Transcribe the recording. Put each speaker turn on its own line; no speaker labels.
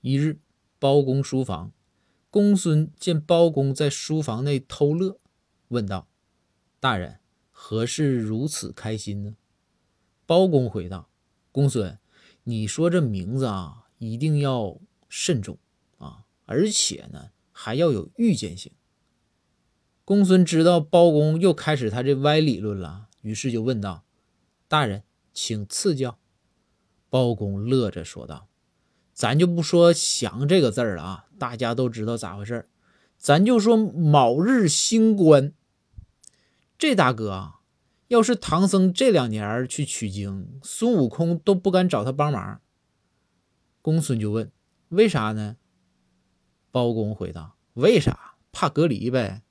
一日，包公书房，公孙见包公在书房内偷乐，问道：“大人，何事如此开心呢？”包公回道：“公孙，你说这名字啊，一定要慎重啊，而且呢，还要有预见性。”公孙知道包公又开始他这歪理论了，于是就问道：“大人，请赐教。”包公乐着说道。咱就不说“降”这个字儿了啊，大家都知道咋回事咱就说卯日星官，这大哥啊，要是唐僧这两年去取经，孙悟空都不敢找他帮忙。公孙就问：“为啥呢？”包公回答：“为啥？怕隔离呗。”